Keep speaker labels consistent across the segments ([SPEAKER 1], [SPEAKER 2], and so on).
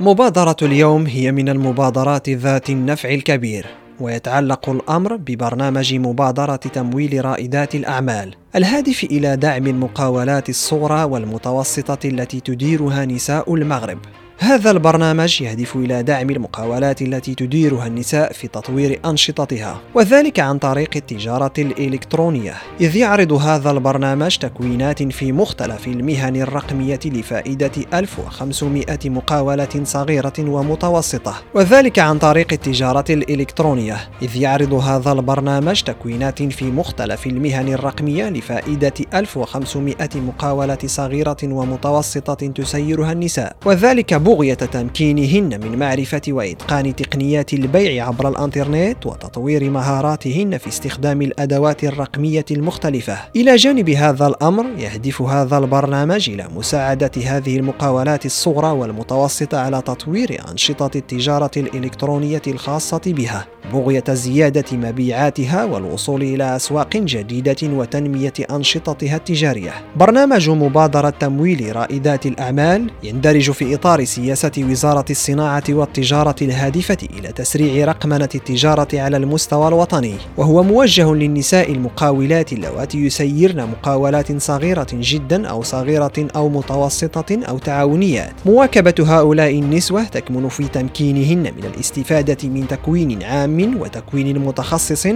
[SPEAKER 1] مبادرة اليوم هي من المبادرات ذات النفع الكبير ويتعلق الأمر ببرنامج مبادرة تمويل رائدات الأعمال. الهادف إلى دعم المقاولات الصغرى والمتوسطة التي تديرها نساء المغرب. هذا البرنامج يهدف إلى دعم المقاولات التي تديرها النساء في تطوير أنشطتها وذلك عن طريق التجارة الإلكترونية. إذ يعرض هذا البرنامج تكوينات في مختلف المهن الرقمية لفائدة 1500 مقاولة صغيرة ومتوسطة وذلك عن طريق التجارة الإلكترونية. إذ يعرض هذا البرنامج تكوينات في مختلف المهن الرقمية لفائدة 1500 مقاولة صغيرة ومتوسطة تسيرها النساء وذلك بغية تمكينهن من معرفة وإتقان تقنيات البيع عبر الأنترنت وتطوير مهاراتهن في استخدام الأدوات الرقمية المختلفة. إلى جانب هذا الأمر يهدف هذا البرنامج إلى مساعدة هذه المقاولات الصغرى والمتوسطة على تطوير أنشطة التجارة الإلكترونية الخاصة بها بغية زيادة مبيعاتها والوصول إلى أسواق جديدة وتنمية أنشطتها التجارية. برنامج مبادرة تمويل رائدات الأعمال يندرج في إطار سياسة وزارة الصناعة والتجارة الهادفة إلى تسريع رقمنة التجارة على المستوى الوطني، وهو موجه للنساء المقاولات اللواتي يسيرن مقاولات صغيرة جدا أو صغيرة أو متوسطة أو تعاونيات. مواكبة هؤلاء النسوة تكمن في تمكينهن من الاستفادة من تكوين عام وتكوين متخصص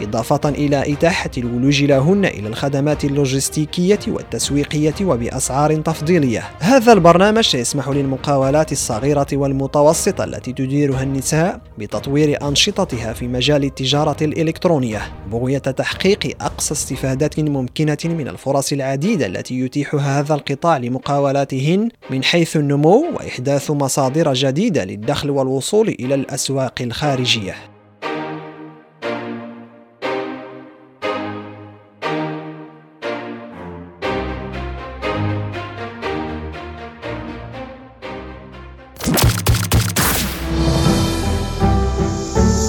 [SPEAKER 1] إضافة إلى إتاحة الولوج لهن إلى الخدمات اللوجستيكية والتسويقية وبأسعار تفضيلية. هذا البرنامج سيسمح للمقاولات الصغيرة والمتوسطة التي تديرها النساء بتطوير أنشطتها في مجال التجارة الإلكترونية بغية تحقيق أقصى استفادة ممكنة من الفرص العديدة التي يتيحها هذا القطاع لمقاولاتهن من حيث النمو وإحداث مصادر جديدة للدخل والوصول إلى الأسواق الخارجية.